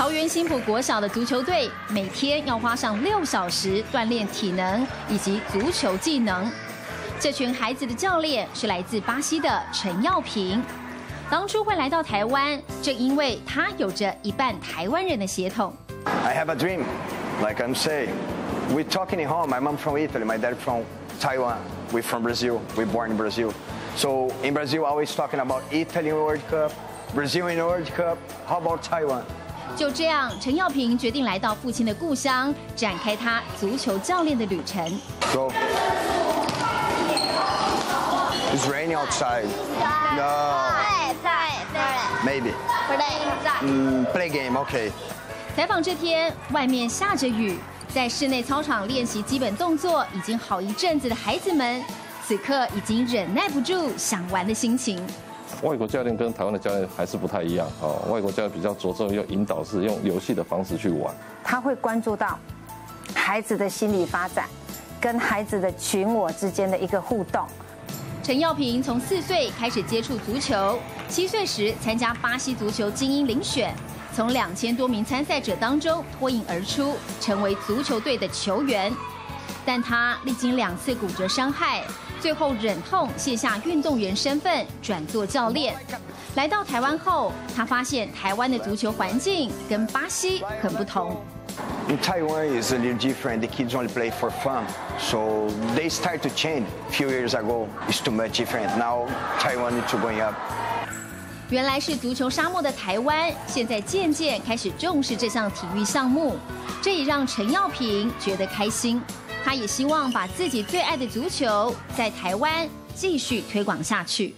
桃园新埔国小的足球队每天要花上六小时锻炼体能以及足球技能。这群孩子的教练是来自巴西的陈耀平。当初会来到台湾，正因为他有着一半台湾人的血统。I have a dream, like I'm saying. We talking at home. My mom from Italy, my dad from Taiwan. We from Brazil. We born in Brazil. So in Brazil, always talking about Italy World Cup, Brazil in World Cup. How about Taiwan? 就这样，陈耀平决定来到父亲的故乡，展开他足球教练的旅程。Go. It's raining outside. No. Maybe. Mm, play game. Okay. 采访这天，外面下着雨，在室内操场练习基本动作已经好一阵子的孩子们，此刻已经忍耐不住想玩的心情。外国教练跟台湾的教练还是不太一样哦，外国教练比较着重用引导式、用游戏的方式去玩。他会关注到孩子的心理发展，跟孩子的群我之间的一个互动。陈耀平从四岁开始接触足球，七岁时参加巴西足球精英遴选，从两千多名参赛者当中脱颖而出，成为足球队的球员。但他历经两次骨折伤害，最后忍痛卸下运动员身份，转做教练。来到台湾后，他发现台湾的足球环境跟巴西很不同。In Taiwan is a little different. The kids only play for fun, so they start to change. A few years ago, it's too much different. Now Taiwan is going up. 原来是足球沙漠的台湾，现在渐渐开始重视这项体育项目，这也让陈耀平觉得开心。他也希望把自己最爱的足球在台湾继续推广下去。